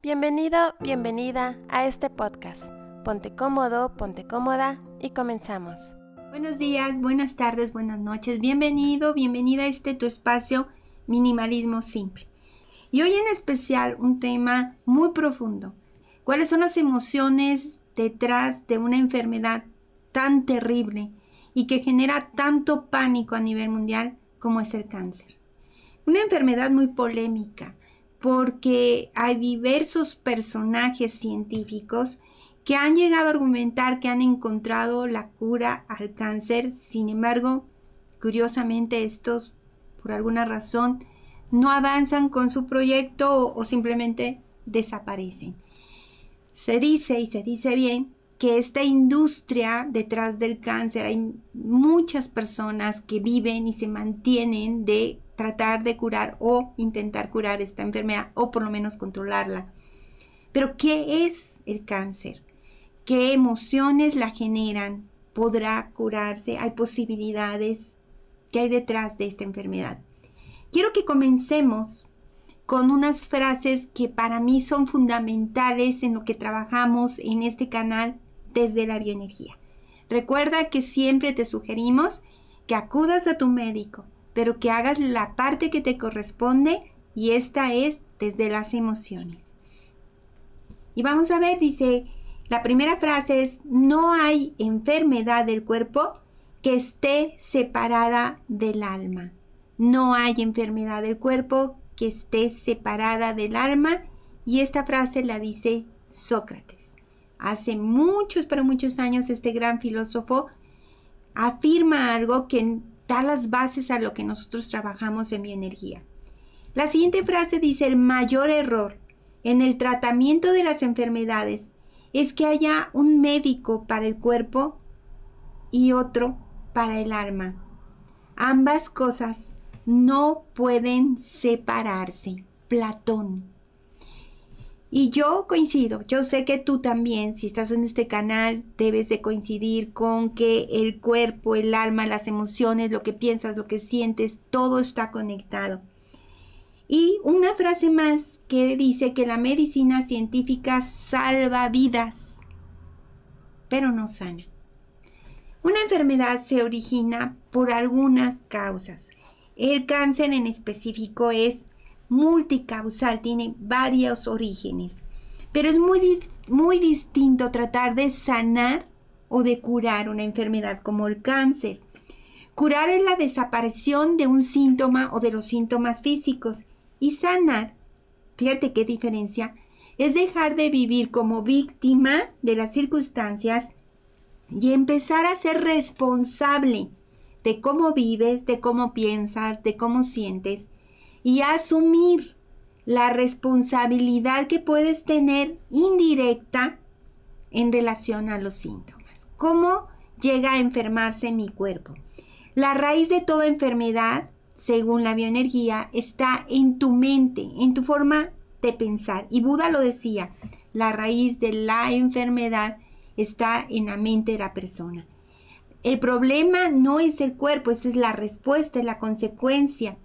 Bienvenido, bienvenida a este podcast. Ponte cómodo, ponte cómoda y comenzamos. Buenos días, buenas tardes, buenas noches. Bienvenido, bienvenida a este tu espacio Minimalismo Simple. Y hoy en especial un tema muy profundo. ¿Cuáles son las emociones detrás de una enfermedad tan terrible y que genera tanto pánico a nivel mundial como es el cáncer? Una enfermedad muy polémica porque hay diversos personajes científicos que han llegado a argumentar que han encontrado la cura al cáncer. Sin embargo, curiosamente estos, por alguna razón, no avanzan con su proyecto o, simplemente desaparecen. Se dice, y se dice bien, que esta industria detrás del cáncer hay muchas personas que viven y se mantienen de tratar de curar o intentar curar esta enfermedad o por lo menos controlarla. Pero ¿qué es el cáncer? ¿Qué emociones la generan? ¿Podrá curarse? ¿Hay posibilidades? ¿Qué hay detrás de esta enfermedad? Quiero que comencemos con unas frases que para mí son fundamentales en lo que trabajamos en este canal desde la bioenergía. Recuerda que siempre te sugerimos que acudas a tu médico, pero que hagas la parte que te corresponde y esta es desde las emociones. Y vamos a ver, dice, la primera frase es, no hay enfermedad del cuerpo que esté separada del alma. No hay enfermedad del cuerpo que esté separada del alma. Y esta frase la dice Sócrates. Hace muchos, pero muchos años este gran filósofo afirma algo que da las bases a lo que nosotros trabajamos en bioenergía. La siguiente frase dice, el mayor error en el tratamiento de las enfermedades es que haya un médico para el cuerpo y otro para el alma. Ambas cosas no pueden separarse. Platón. Y yo coincido, yo sé que tú también, si estás en este canal, debes de coincidir con que el cuerpo, el alma, las emociones, lo que piensas, lo que sientes, todo está conectado. Y una frase más que dice que la medicina científica salva vidas, pero no sana. Una enfermedad se origina por algunas causas. El cáncer en específico es multicausal, tiene varios orígenes. Pero es muy, muy distinto tratar de sanar o de curar una enfermedad como el cáncer. Curar es la desaparición de un síntoma o de los síntomas físicos. Y sanar, fíjate qué diferencia, es dejar de vivir como víctima de las circunstancias y empezar a ser responsable de cómo vives, de cómo piensas, de cómo sientes y asumir la responsabilidad que puedes tener indirecta en relación a los síntomas. ¿Cómo llega a enfermarse mi cuerpo? La raíz de toda enfermedad, según la bioenergía, está en tu mente, en tu forma de pensar. Y Buda lo decía, la raíz de la enfermedad está en la mente de la persona. El problema no es el cuerpo, esa es la respuesta, es la consecuencia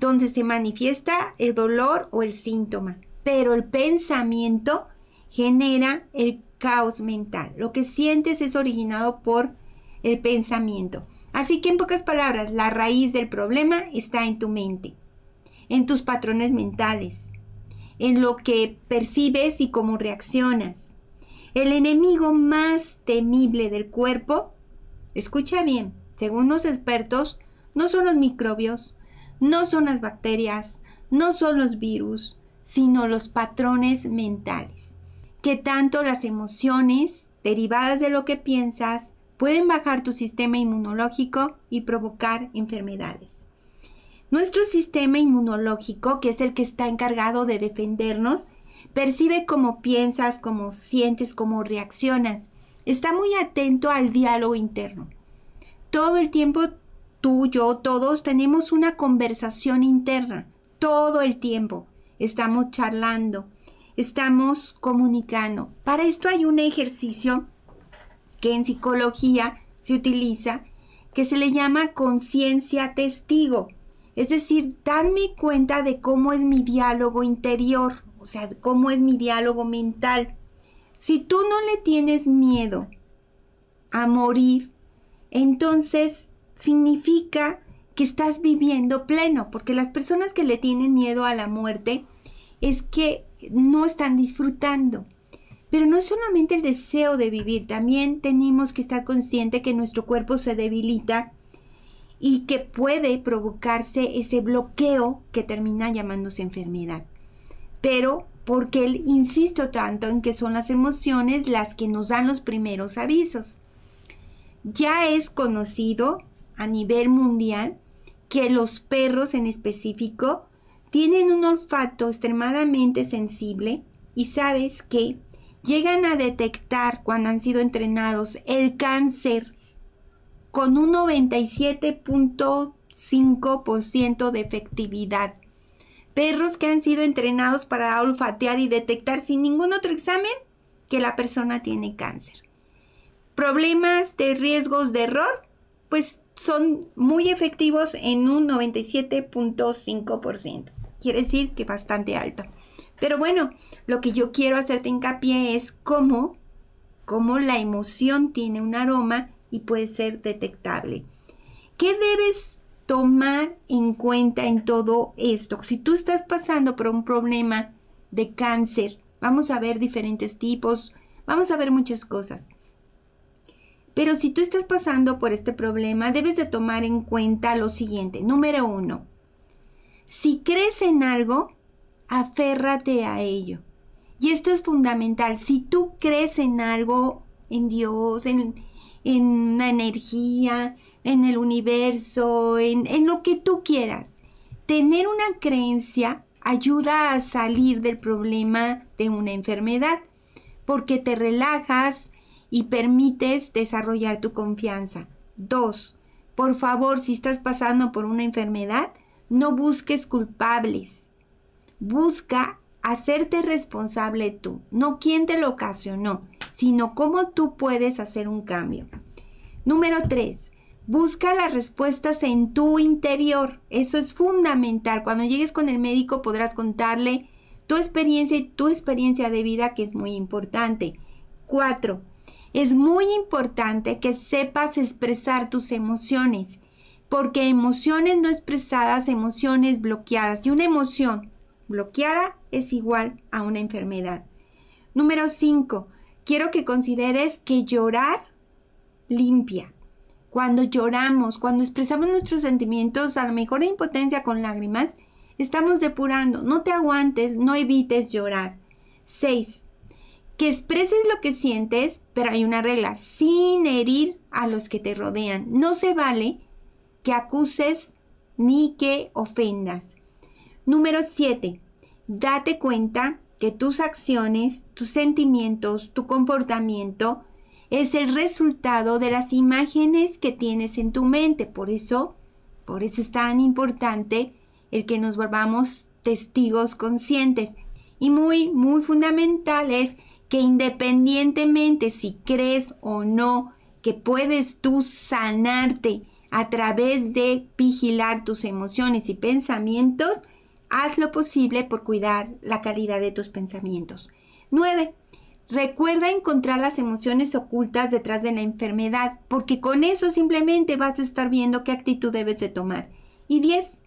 donde se manifiesta el dolor o el síntoma. Pero el pensamiento genera el caos mental. Lo que sientes es originado por el pensamiento. Así que en pocas palabras, la raíz del problema está en tu mente, en tus patrones mentales, en lo que percibes y cómo reaccionas. El enemigo más temible del cuerpo, escucha bien, según los expertos, no son los microbios, no son las bacterias, no son los virus, sino los patrones mentales, que tanto las emociones derivadas de lo que piensas pueden bajar tu sistema inmunológico y provocar enfermedades. Nuestro sistema inmunológico, que es el que está encargado de defendernos, percibe cómo piensas, cómo sientes, cómo reaccionas. Está muy atento al diálogo interno. Todo el tiempo tú, yo, todos tenemos una conversación interna todo el tiempo. Estamos charlando, estamos comunicando. Para esto hay un ejercicio que en psicología se utiliza que se le llama conciencia testigo. Es decir, darme cuenta de cómo es mi diálogo interior. o sea, cómo es mi diálogo mental. Si tú no le tienes miedo a morir, entonces significa que estás viviendo pleno, porque las personas que le tienen miedo a la muerte es que no están disfrutando. Pero no es solamente el deseo de vivir, también tenemos que estar conscientes que nuestro cuerpo se debilita y que puede provocarse ese bloqueo que termina llamándose enfermedad. Pero porque insisto tanto en que son las emociones las que nos dan los primeros avisos. Ya es conocido a nivel mundial que los perros en específico tienen un olfato extremadamente sensible y sabes que llegan a detectar cuando han sido entrenados el cáncer con un 97.5% de efectividad. Perros que han sido entrenados para olfatear y detectar sin ningún otro examen que la persona tiene cáncer. Problemas de riesgos de error, pues son muy efectivos en un 97.5%. Quiere decir que bastante alto. Pero bueno, lo que yo quiero hacerte hincapié es cómo, cómo la emoción tiene un aroma y puede ser detectable. ¿Qué debes tomar en cuenta en todo esto? Si tú estás pasando por un problema de cáncer, vamos a ver diferentes tipos, vamos a ver muchas cosas. Pero si tú estás pasando por este problema, debes de tomar en cuenta lo siguiente. Número uno, si crees en algo, aférrate a ello. Y esto es fundamental. Si tú crees en algo, en Dios, en, en energía, en el universo, en, en lo que tú quieras, tener una creencia ayuda a salir del problema de una enfermedad, porque te relajas y permites desarrollar tu confianza. Dos, por favor, si estás pasando por una enfermedad, no busques culpables busca hacerte responsable tú, no quién te lo ocasionó, sino cómo tú puedes hacer un cambio. Número 3. Busca las respuestas en tu interior. Eso es fundamental. Cuando llegues con el médico podrás contarle tu experiencia y tu experiencia de vida que es muy importante. 4. Es muy importante que sepas expresar tus emociones, porque emociones no expresadas, emociones bloqueadas. Y una emoción bloqueada es igual a una enfermedad. Número 5. Quiero que consideres que llorar limpia. Cuando lloramos, cuando expresamos nuestros sentimientos, a lo mejor de impotencia con lágrimas, estamos depurando. No te aguantes, no evites llorar. 6. Que expreses lo que sientes, pero hay una regla, sin herir a los que te rodean. No se vale que acuses ni que ofendas. Número 7. Date cuenta que tus acciones, tus sentimientos, tu comportamiento es el resultado de las imágenes que tienes en tu mente. Por eso, por eso es tan importante el que nos volvamos testigos conscientes. Y muy, muy fundamental es que independientemente si crees o no que puedes tú sanarte a través de vigilar tus emociones y pensamientos, Haz lo posible por cuidar la calidad de tus pensamientos. 9. Recuerda encontrar las emociones ocultas detrás de la enfermedad, porque con eso simplemente vas a estar viendo qué actitud debes de tomar. Y 10.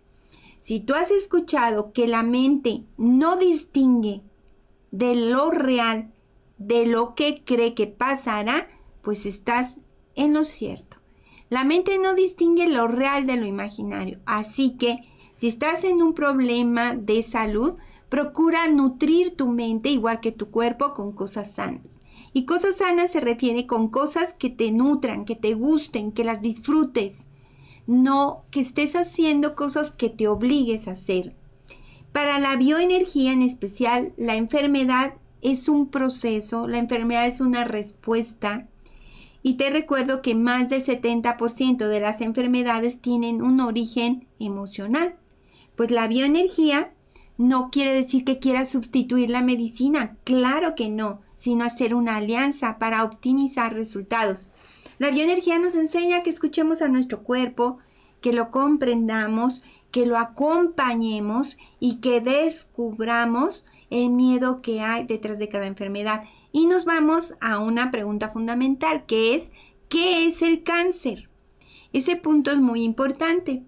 Si tú has escuchado que la mente no distingue de lo real, de lo que cree que pasará, pues estás en lo cierto. La mente no distingue lo real de lo imaginario, así que si estás en un problema de salud, procura nutrir tu mente igual que tu cuerpo con cosas sanas. Y cosas sanas se refiere con cosas que te nutran, que te gusten, que las disfrutes. No que estés haciendo cosas que te obligues a hacer. Para la bioenergía en especial, la enfermedad es un proceso, la enfermedad es una respuesta. Y te recuerdo que más del 70% de las enfermedades tienen un origen emocional. Pues la bioenergía no quiere decir que quiera sustituir la medicina, claro que no, sino hacer una alianza para optimizar resultados. La bioenergía nos enseña que escuchemos a nuestro cuerpo, que lo comprendamos, que lo acompañemos y que descubramos el miedo que hay detrás de cada enfermedad. Y nos vamos a una pregunta fundamental, que es, ¿qué es el cáncer? Ese punto es muy importante.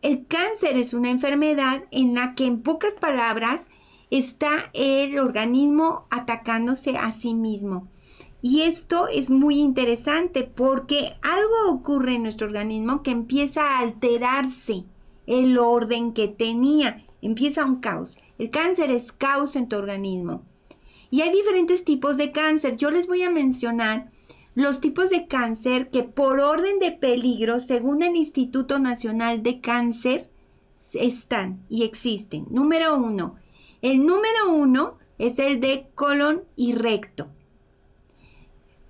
El cáncer es una enfermedad en la que en pocas palabras está el organismo atacándose a sí mismo. Y esto es muy interesante porque algo ocurre en nuestro organismo que empieza a alterarse el orden que tenía. Empieza un caos. El cáncer es caos en tu organismo. Y hay diferentes tipos de cáncer. Yo les voy a mencionar los tipos de cáncer que por orden de peligro, según el Instituto Nacional de Cáncer, están y existen. Número uno. El número uno es el de colon y recto.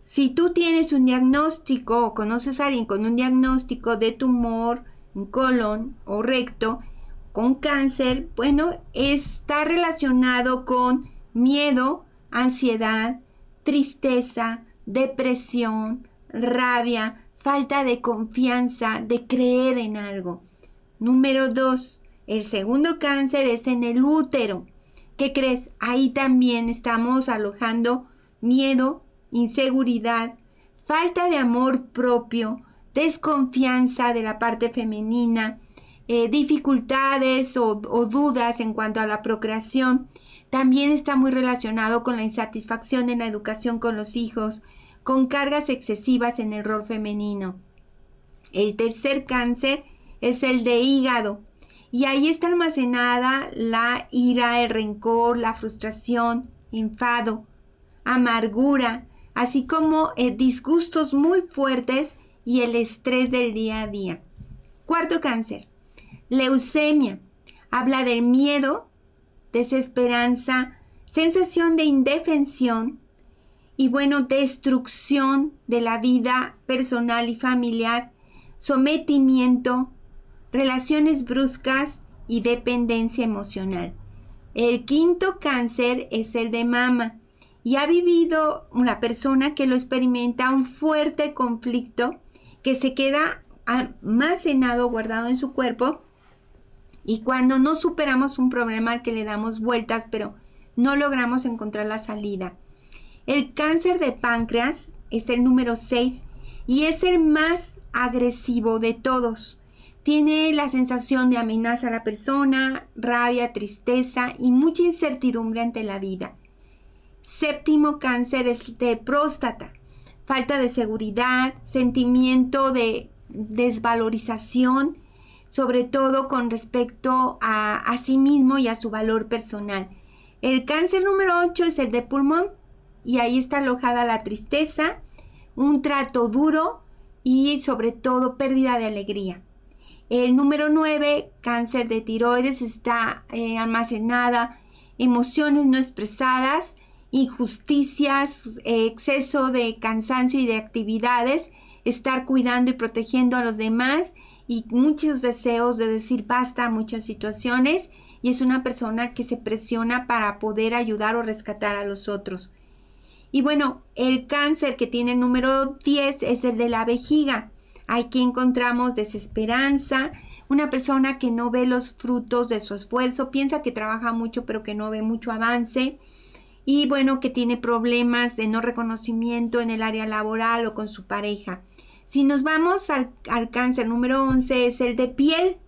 Si tú tienes un diagnóstico o conoces a alguien con un diagnóstico de tumor en colon o recto con cáncer, bueno, está relacionado con miedo, ansiedad, tristeza, depresión, rabia, falta de confianza, de creer en algo. Número dos, el segundo cáncer es en el útero. ¿Qué crees? Ahí también estamos alojando miedo, inseguridad, falta de amor propio, desconfianza de la parte femenina, eh, dificultades o, dudas en cuanto a la procreación. También está muy relacionado con la insatisfacción en la educación con los hijos, con cargas excesivas en el rol femenino. El tercer cáncer es el de hígado. Y ahí está almacenada la ira, el rencor, la frustración, enfado, amargura, así como eh, disgustos muy fuertes y el estrés del día a día. Cuarto cáncer, leucemia. Habla del miedo, desesperanza, sensación de indefensión y bueno, destrucción de la vida personal y familiar, sometimiento, relaciones bruscas y dependencia emocional. El quinto cáncer es el de mama y ha vivido una persona que lo experimenta un fuerte conflicto que se queda almacenado, guardado en su cuerpo y cuando no superamos un problema al que le damos vueltas pero no logramos encontrar la salida. El cáncer de páncreas es el número 6 y es el más agresivo de todos. Tiene la sensación de amenaza a la persona, rabia, tristeza y mucha incertidumbre ante la vida. Séptimo cáncer es de próstata. Falta de seguridad, sentimiento de desvalorización, sobre todo con respecto a, a sí mismo y a su valor personal. El cáncer número 8 es el de pulmón y ahí está alojada la tristeza, un trato duro y sobre todo pérdida de alegría. El número 9, cáncer de tiroides, está eh, almacenada emociones no expresadas, injusticias, exceso de cansancio y de actividades, estar cuidando y protegiendo a los demás y muchos deseos de decir basta a muchas situaciones y es una persona que se presiona para poder ayudar o rescatar a los otros. Y bueno, el cáncer que tiene el número 10 es el de la vejiga. Aquí encontramos desesperanza, una persona que no ve los frutos de su esfuerzo, piensa que trabaja mucho pero que no ve mucho avance y bueno, que tiene problemas de no reconocimiento en el área laboral o con su pareja. Si nos vamos al, cáncer número 11 es el de piel.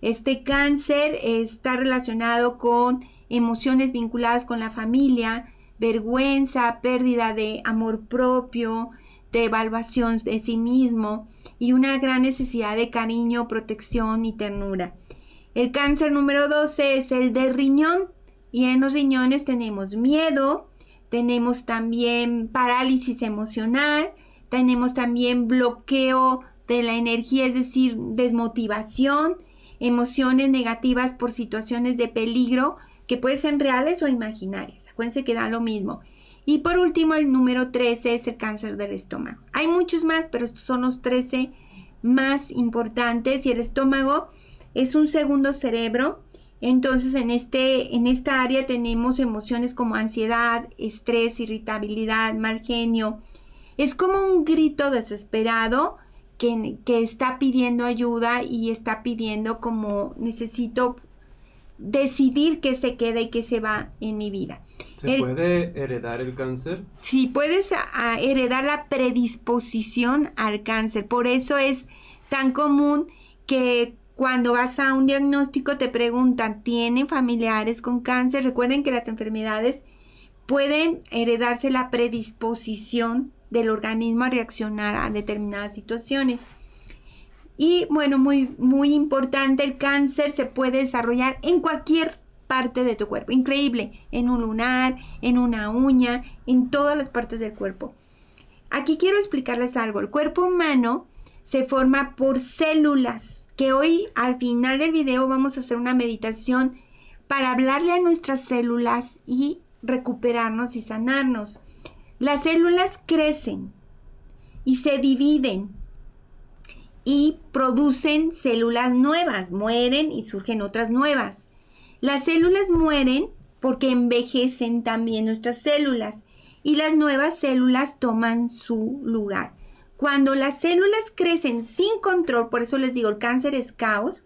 Este cáncer está relacionado con emociones vinculadas con la familia, vergüenza, pérdida de amor propio, de evaluación de sí mismo y una gran necesidad de cariño, protección y ternura. El cáncer número 12 es el de riñón. Y en los riñones tenemos miedo, tenemos también parálisis emocional, tenemos también bloqueo de la energía, es decir, desmotivación, emociones negativas por situaciones de peligro que pueden ser reales o imaginarias. Acuérdense que da lo mismo. Y por último, el número 13 es el cáncer del estómago. Hay muchos más, pero estos son los 13 más importantes. Y el estómago es un segundo cerebro entonces, en, este, en esta área tenemos emociones como ansiedad, estrés, irritabilidad, mal genio. Es como un grito desesperado que, que está pidiendo ayuda y está pidiendo como necesito decidir qué se queda y qué se va en mi vida. ¿Se puede heredar el cáncer? Sí, puedes heredar la predisposición al cáncer. Por eso es tan común que cuando vas a un diagnóstico te preguntan, ¿tienen familiares con cáncer? Recuerden que las enfermedades pueden heredarse la predisposición del organismo a reaccionar a determinadas situaciones. Y bueno, muy, muy importante, el cáncer se puede desarrollar en cualquier parte de tu cuerpo. Increíble, en un lunar, en una uña, en todas las partes del cuerpo. Aquí quiero explicarles algo. El cuerpo humano se forma por células, que hoy al final del video vamos a hacer una meditación para hablarle a nuestras células y recuperarnos y sanarnos. Las células crecen y se dividen y producen células nuevas, mueren y surgen otras nuevas. Las células mueren porque envejecen también nuestras células y las nuevas células toman su lugar. Cuando las células crecen sin control, por eso les digo, el cáncer es caos,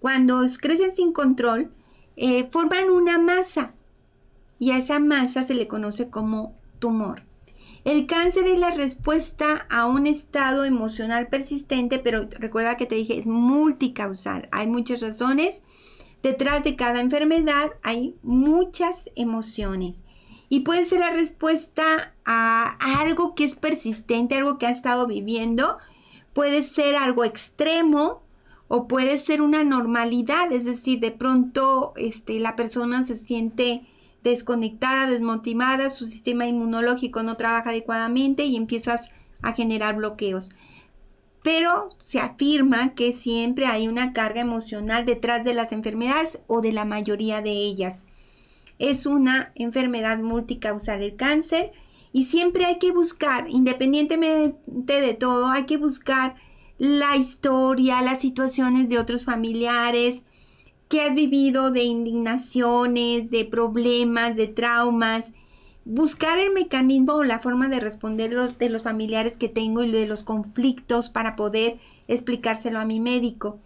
cuando crecen sin control, eh, forman una masa y a esa masa se le conoce como tumor. El cáncer es la respuesta a un estado emocional persistente, pero recuerda que te dije, es multicausal. Hay muchas razones. Detrás de cada enfermedad hay muchas emociones. Y puede ser la respuesta a algo que es persistente, algo que ha estado viviendo. Puede ser algo extremo o puede ser una normalidad. Es decir, de pronto este, la persona se siente desconectada, desmotivada, su sistema inmunológico no trabaja adecuadamente y empiezas a generar bloqueos. Pero se afirma que siempre hay una carga emocional detrás de las enfermedades o de la mayoría de ellas. Es una enfermedad multicausal el cáncer y siempre hay que buscar, independientemente de todo, hay que buscar la historia, las situaciones de otros familiares, que has vivido de indignaciones, de problemas, de traumas, buscar el mecanismo o la forma de responder de los familiares que tengo y de los conflictos para poder explicárselo a mi médico.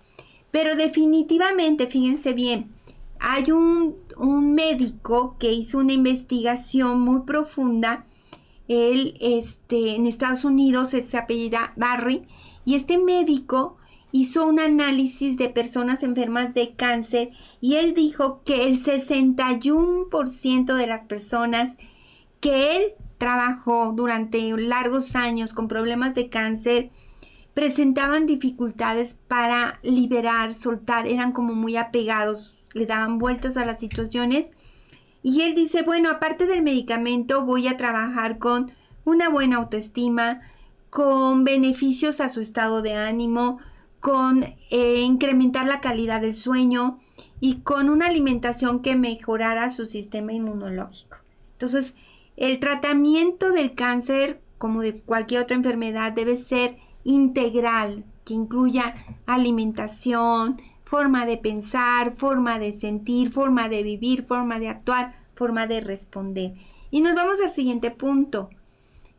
Pero definitivamente, fíjense bien, hay un, un médico que hizo una investigación muy profunda. Él, este, en Estados Unidos, se apellida Barry, y este médico hizo un análisis de personas enfermas de cáncer y él dijo que el 61% de las personas que él trabajó durante largos años con problemas de cáncer presentaban dificultades para liberar, soltar, eran como muy apegados, le daban vueltas a las situaciones. Y él dice, bueno, aparte del medicamento voy a trabajar con una buena autoestima, con beneficios a su estado de ánimo, con eh, incrementar la calidad del sueño y con una alimentación que mejorara su sistema inmunológico. Entonces, el tratamiento del cáncer, como de cualquier otra enfermedad, debe ser integral, que incluya alimentación, forma de pensar, forma de sentir, forma de vivir, forma de actuar, forma de responder. Y nos vamos al siguiente punto.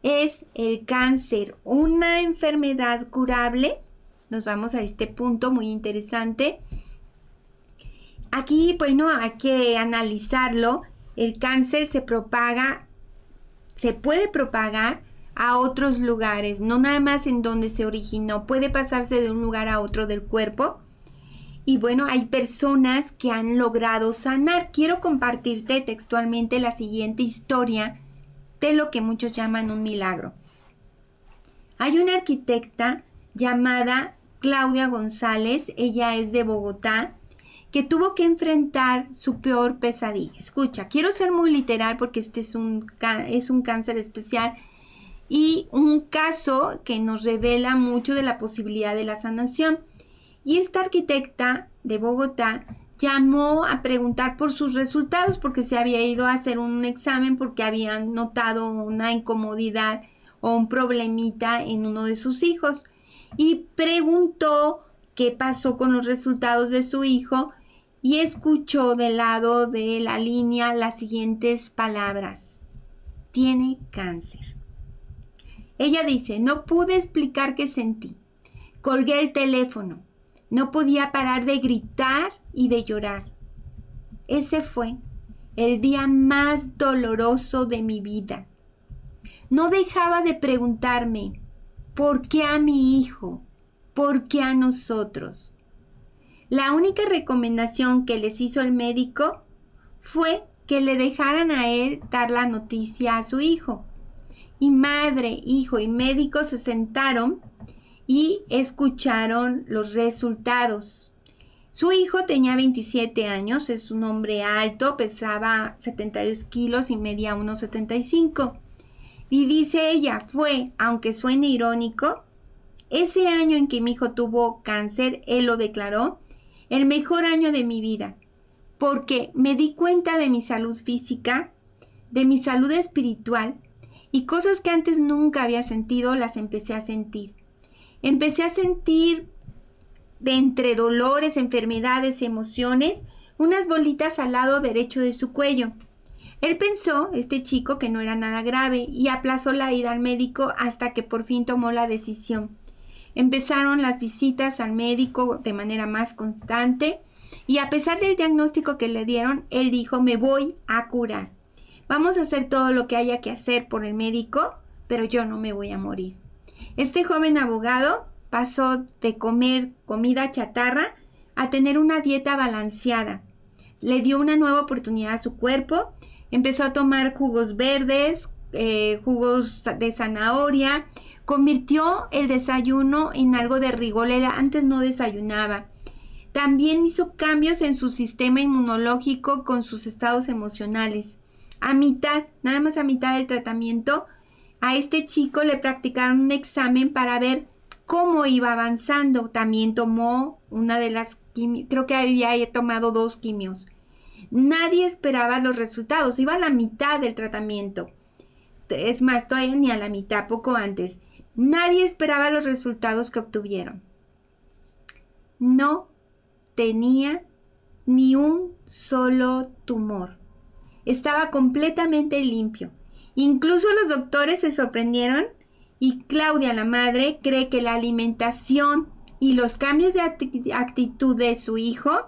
¿Es el cáncer una enfermedad curable? Nos vamos a este punto muy interesante. Aquí, bueno, hay que analizarlo. El cáncer se propaga, se puede propagar a otros lugares, no nada más en donde se originó, puede pasarse de un lugar a otro del cuerpo. Y bueno, hay personas que han logrado sanar. Quiero compartirte textualmente la siguiente historia de lo que muchos llaman un milagro. Hay una arquitecta llamada Claudia González, ella es de Bogotá, que tuvo que enfrentar su peor pesadilla. Escucha, quiero ser muy literal porque este es un, es un cáncer especial y un caso que nos revela mucho de la posibilidad de la sanación. Y esta arquitecta de Bogotá llamó a preguntar por sus resultados porque se había ido a hacer un examen porque habían notado una incomodidad o un problemita en uno de sus hijos y preguntó qué pasó con los resultados de su hijo y escuchó del lado de la línea las siguientes palabras. Tiene cáncer. Ella dice, no pude explicar qué sentí. Colgué el teléfono. No podía parar de gritar y de llorar. ese fue el día más doloroso de mi vida. No dejaba de preguntarme, ¿por qué a mi hijo? ¿Por qué a nosotros? La única recomendación que les hizo el médico fue que le dejaran a él dar la noticia a su hijo. Y madre, hijo y médico se sentaron y escucharon los resultados. Su hijo tenía 27 años, es un hombre alto, pesaba 72 kilos y medía 1,75. Y dice ella, fue, aunque suene irónico, ese año en que mi hijo tuvo cáncer, él lo declaró, el mejor año de mi vida, porque me di cuenta de mi salud física, de mi salud espiritual, y cosas que antes nunca había sentido las empecé a sentir. Empecé a sentir de entre dolores, enfermedades, emociones, unas bolitas al lado derecho de su cuello. Él pensó, este chico, que no era nada grave y aplazó la ida al médico hasta que por fin tomó la decisión. Empezaron las visitas al médico de manera más constante y a pesar del diagnóstico que le dieron, él dijo, me voy a curar. Vamos a hacer todo lo que haya que hacer por el médico, pero yo no me voy a morir. Este joven abogado pasó de comer comida chatarra a tener una dieta balanceada. Le dio una nueva oportunidad a su cuerpo, empezó a tomar jugos verdes, eh, jugos de zanahoria, convirtió el desayuno en algo de rigor, antes no desayunaba. También hizo cambios en su sistema inmunológico con sus estados emocionales. A mitad, nada más a mitad del tratamiento, a este chico le practicaron un examen para ver cómo iba avanzando. También tomó una de las quimios, creo que había tomado dos quimios. Nadie esperaba los resultados, iba a la mitad del tratamiento. Es más, todavía ni a la mitad, poco antes. Nadie esperaba los resultados que obtuvieron. No tenía ni un solo tumor. Estaba completamente limpio. Incluso los doctores se sorprendieron y Claudia, la madre, cree que la alimentación y los cambios de actitud de su hijo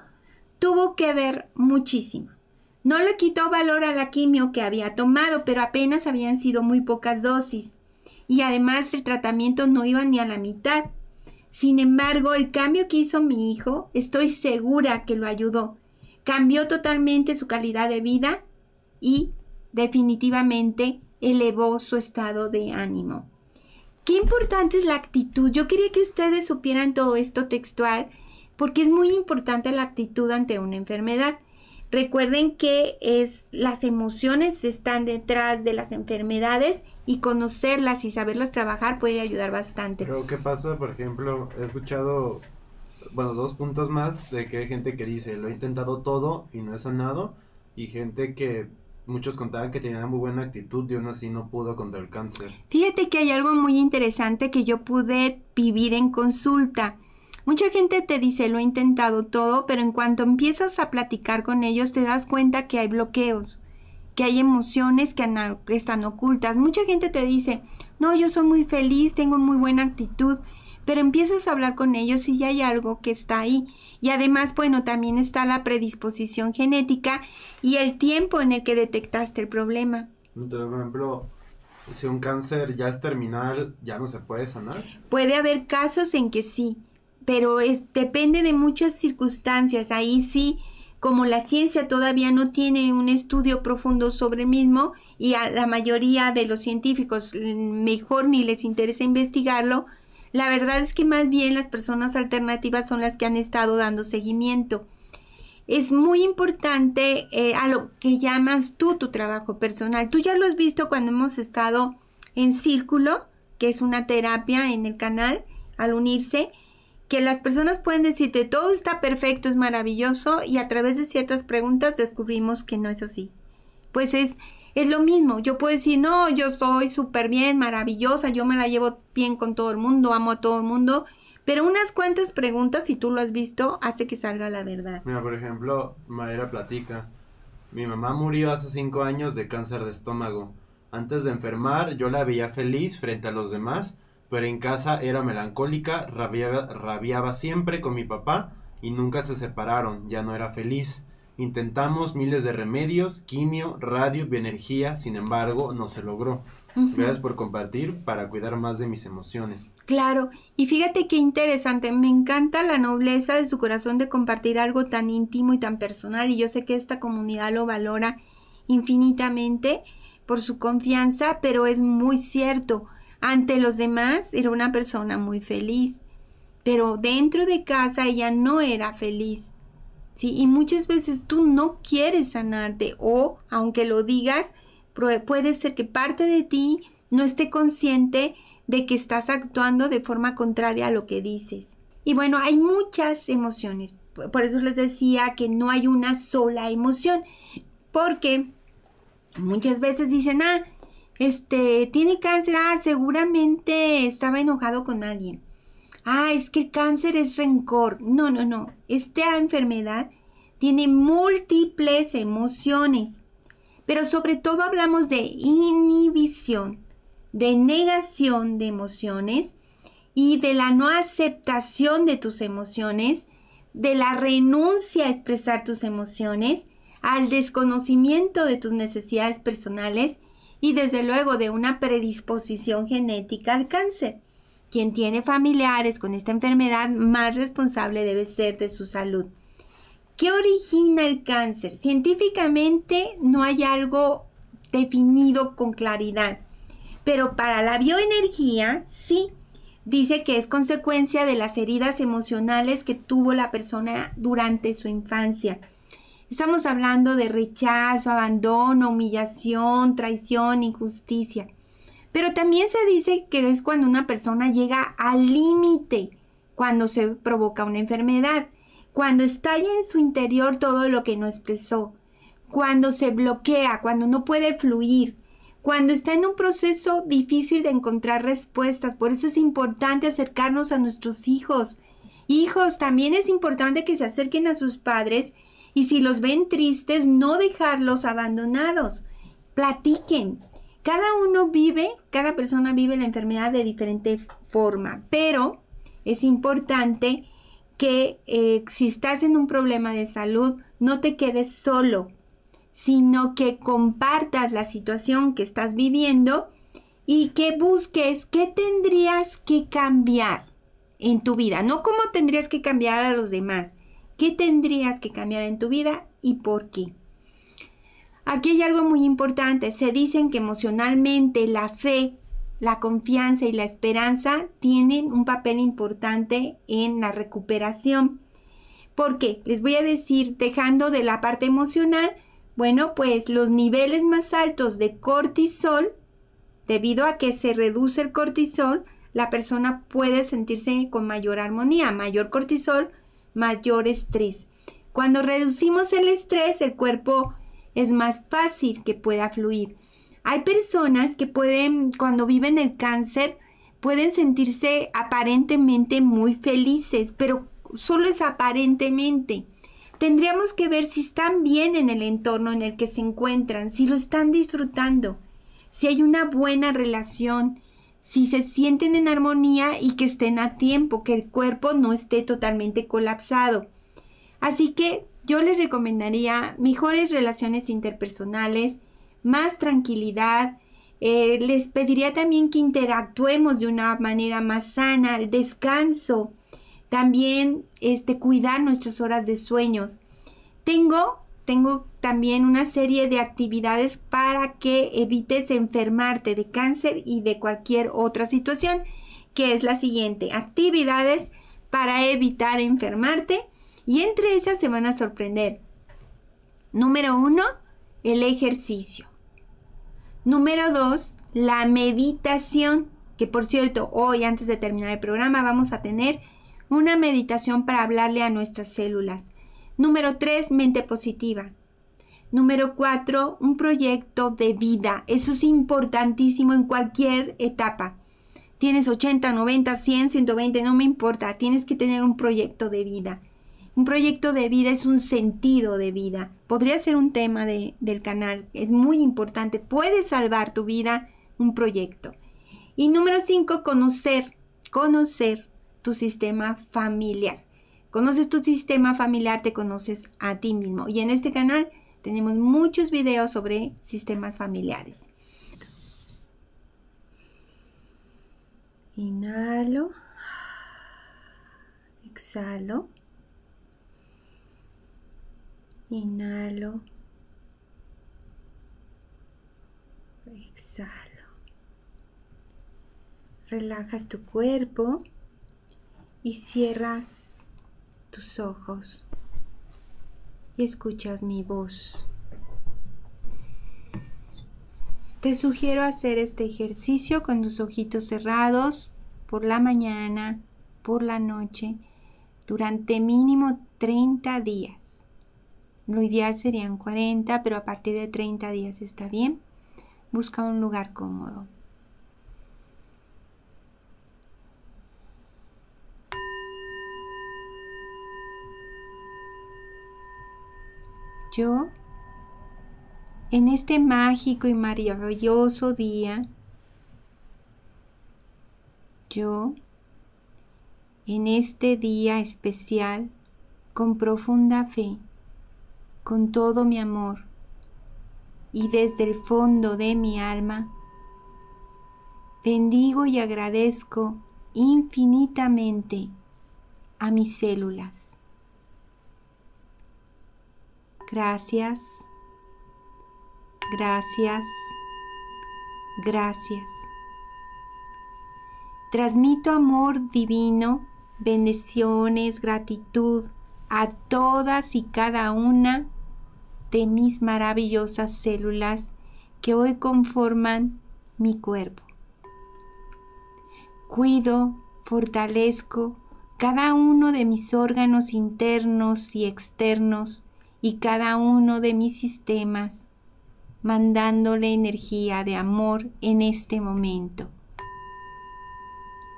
tuvo que ver muchísimo. No le quitó valor a la quimio que había tomado, pero apenas habían sido muy pocas dosis. Y además el tratamiento no iba ni a la mitad. Sin embargo, el cambio que hizo mi hijo, estoy segura que lo ayudó. Cambió totalmente su calidad de vida y definitivamente elevó su estado de ánimo. Qué importante es la actitud. Yo quería que ustedes supieran todo esto textual porque es muy importante la actitud ante una enfermedad. Recuerden que es las emociones están detrás de las enfermedades y conocerlas y saberlas trabajar puede ayudar bastante. Pero qué pasa, por ejemplo, he escuchado bueno, dos puntos más de que hay gente que dice, lo he intentado todo y no he sanado y gente que muchos contaban que tenía muy buena actitud y aún así no pudo contra el cáncer. Fíjate que hay algo muy interesante que yo pude vivir en consulta. Mucha gente te dice, lo he intentado todo, pero en cuanto empiezas a platicar con ellos te das cuenta que hay bloqueos, que hay emociones que, que están ocultas. Mucha gente te dice, no, yo soy muy feliz, tengo muy buena actitud, pero empiezas a hablar con ellos y ya hay algo que está ahí. Y además, bueno, también está la predisposición genética y el tiempo en el que detectaste el problema. Entonces, por ejemplo, si un cáncer ya es terminal, ¿ya no se puede sanar? Puede haber casos en que sí, pero es, depende de muchas circunstancias. Ahí sí, como la ciencia todavía no tiene un estudio profundo sobre el mismo y a la mayoría de los científicos mm, mejor ni les interesa investigarlo, la verdad es que más bien las personas alternativas son las que han estado dando seguimiento. Es muy importante eh, a lo que llamas tú tu trabajo personal. Tú ya lo has visto cuando hemos estado en Círculo, que es una terapia en el canal, al unirse, que las personas pueden decirte todo está perfecto, es maravilloso, y a través de ciertas preguntas descubrimos que no es así. Pues es es lo mismo, yo puedo decir, no, yo soy súper bien, maravillosa, yo me la llevo bien con todo el mundo, amo a todo el mundo, pero unas cuantas preguntas, si tú lo has visto, hace que salga la verdad. Mira, por ejemplo, Madera platica, mi mamá murió hace cinco años de cáncer de estómago. Antes de enfermar, yo la veía feliz frente a los demás, pero en casa era melancólica, rabiaba, rabiaba siempre con mi papá y nunca se separaron, ya no era feliz. Intentamos miles de remedios, quimio, radio, bioenergía, sin embargo, no se logró. Gracias por compartir para cuidar más de mis emociones. Claro, y fíjate qué interesante, me encanta la nobleza de su corazón de compartir algo tan íntimo y tan personal y yo sé que esta comunidad lo valora infinitamente por su confianza, pero es muy cierto, ante los demás era una persona muy feliz, pero dentro de casa ella no era feliz. ¿sí? Y muchas veces tú no quieres sanarte o, aunque lo digas, puede ser que parte de ti no esté consciente de que estás actuando de forma contraria a lo que dices. Y bueno, hay muchas emociones. Por eso les decía que no hay una sola emoción. Porque muchas veces dicen, ah, este, tiene cáncer, ah, seguramente estaba enojado con alguien ah, es que el cáncer es rencor. No, no, no. Esta enfermedad tiene múltiples emociones, pero sobre todo hablamos de inhibición, de negación de emociones y de la no aceptación de tus emociones, de la renuncia a expresar tus emociones, al desconocimiento de tus necesidades personales y desde luego de una predisposición genética al cáncer. Quien tiene familiares con esta enfermedad más responsable debe ser de su salud. ¿Qué origina el cáncer? Científicamente no hay algo definido con claridad, pero para la bioenergía sí. Dice que es consecuencia de las heridas emocionales que tuvo la persona durante su infancia. Estamos hablando de rechazo, abandono, humillación, traición, injusticia. Pero también se dice que es cuando una persona llega al límite, cuando se provoca una enfermedad, cuando estalla en su interior todo lo que no expresó, cuando se bloquea, cuando no puede fluir, cuando está en un proceso difícil de encontrar respuestas. Por eso es importante acercarnos a nuestros hijos. Hijos, también es importante que se acerquen a sus padres y si los ven tristes, no dejarlos abandonados. Platiquen, cada uno vive, cada persona vive la enfermedad de diferente forma, pero es importante que eh, si estás en un problema de salud, no te quedes solo, sino que compartas la situación que estás viviendo y que busques qué tendrías que cambiar en tu vida, no cómo tendrías que cambiar a los demás, qué tendrías que cambiar en tu vida y por qué. Aquí hay algo muy importante. Se dicen que emocionalmente la fe, la confianza y la esperanza tienen un papel importante en la recuperación. ¿Por qué? Les voy a decir, dejando de la parte emocional, bueno, pues los niveles más altos de cortisol, debido a que se reduce el cortisol, la persona puede sentirse con mayor armonía, mayor cortisol, mayor estrés. Cuando reducimos el estrés, el cuerpo es más fácil que pueda fluir. Hay personas que pueden, cuando viven el cáncer, pueden sentirse aparentemente muy felices, pero solo es aparentemente. Tendríamos que ver si están bien en el entorno en el que se encuentran, si lo están disfrutando, si hay una buena relación, si se sienten en armonía y que estén a tiempo, que el cuerpo no esté totalmente colapsado. Así que yo les recomendaría mejores relaciones interpersonales, más tranquilidad. Eh, les pediría también que interactuemos de una manera más sana, el descanso, también este, cuidar nuestras horas de sueños. Tengo, tengo también una serie de actividades para que evites enfermarte de cáncer y de cualquier otra situación, que es la siguiente, actividades para evitar enfermarte y entre esas se van a sorprender. Número uno, el ejercicio. Número dos, la meditación. Que por cierto, hoy antes de terminar el programa vamos a tener una meditación para hablarle a nuestras células. Número tres, mente positiva. Número cuatro, un proyecto de vida. Eso es importantísimo en cualquier etapa. Tienes 80, 90, 100, 120, no me importa. Tienes que tener un proyecto de vida. Un proyecto de vida es un sentido de vida. Podría ser un tema de, del canal. Es muy importante. Puede salvar tu vida un proyecto. Y número cinco, conocer. Conocer tu sistema familiar. Conoces tu sistema familiar, te conoces a ti mismo. Y en este canal tenemos muchos videos sobre sistemas familiares. Inhalo. Exhalo. Inhalo. Exhalo. Relajas tu cuerpo y cierras tus ojos y escuchas mi voz. Te sugiero hacer este ejercicio con tus ojitos cerrados por la mañana, por la noche, durante mínimo 30 días. Lo ideal serían 40, pero a partir de 30 días está bien. Busca un lugar cómodo. Yo en este mágico y maravilloso día, yo, en este día especial, con profunda fe, con todo mi amor y desde el fondo de mi alma, bendigo y agradezco infinitamente a mis células. Gracias Gracias. Gracias. Transmito amor divino, bendiciones, gratitud a todas y cada una de mis maravillosas células que hoy conforman mi cuerpo. Cuido, fortalezco cada uno de mis órganos internos y externos y cada uno de mis sistemas mandándole energía de amor en este momento.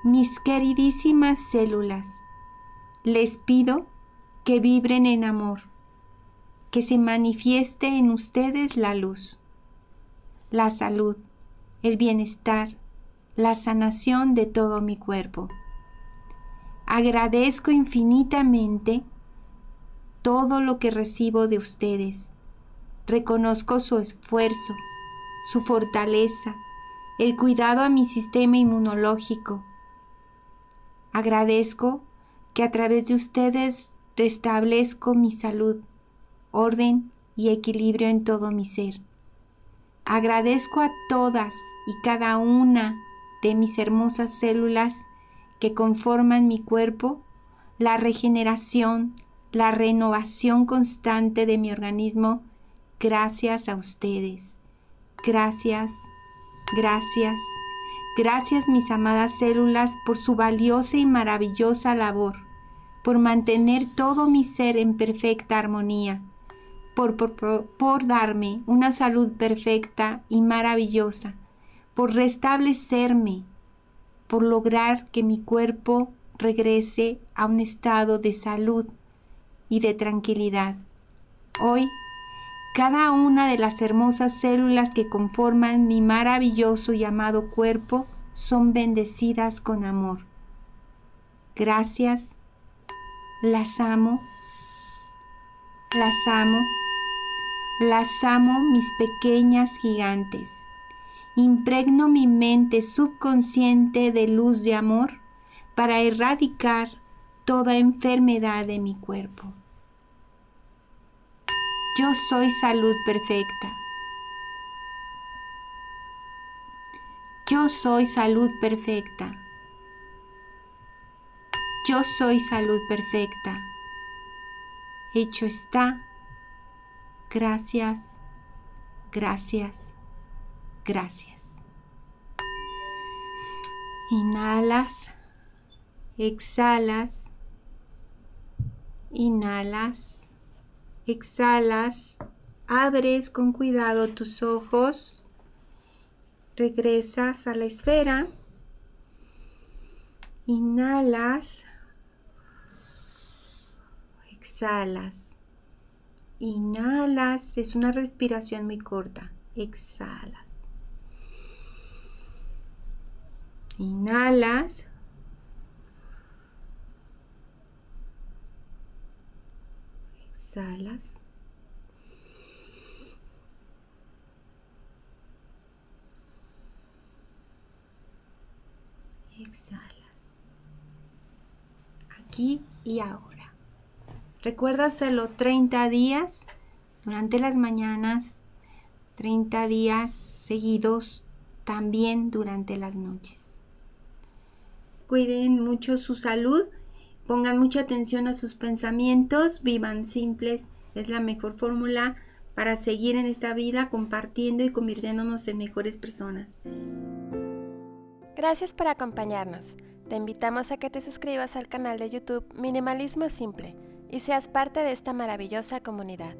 Mis queridísimas células, les pido que vibren en amor, que se manifieste en ustedes la luz, la salud, el bienestar, la sanación de todo mi cuerpo. Agradezco infinitamente todo lo que recibo de ustedes Reconozco su esfuerzo, su fortaleza, el cuidado a mi sistema inmunológico. Agradezco que a través de ustedes restablezco mi salud, orden y equilibrio en todo mi ser. Agradezco a todas y cada una de mis hermosas células que conforman mi cuerpo la regeneración, la renovación constante de mi organismo Gracias a ustedes. Gracias, gracias, gracias mis amadas células por su valiosa y maravillosa labor, por mantener todo mi ser en perfecta armonía, por, por, por, darme una salud perfecta y maravillosa, por restablecerme, por lograr que mi cuerpo regrese a un estado de salud y de tranquilidad. Hoy cada una de las hermosas células que conforman mi maravilloso y amado cuerpo son bendecidas con amor. Gracias, las amo, las amo, las amo mis pequeñas gigantes. Impregno mi mente subconsciente de luz de amor para erradicar toda enfermedad de mi cuerpo. Yo soy salud perfecta. Yo soy salud perfecta. Yo soy salud perfecta. Hecho está. Gracias, gracias, gracias. Inhalas, exhalas, inhalas exhalas, abres con cuidado tus ojos, regresas a la esfera, inhalas, exhalas, inhalas, es una respiración muy corta, exhalas, inhalas, exhalas. Exhalas. Aquí y ahora. Recuerda hacerlo 30 días durante las mañanas, 30 días seguidos también durante las noches. Cuiden mucho su salud, pongan mucha atención a sus pensamientos, vivan simples, es la mejor fórmula para seguir en esta vida compartiendo y convirtiéndonos en mejores personas. Gracias por acompañarnos. Te invitamos a que te suscribas al canal de YouTube Minimalismo Simple y seas parte de esta maravillosa comunidad.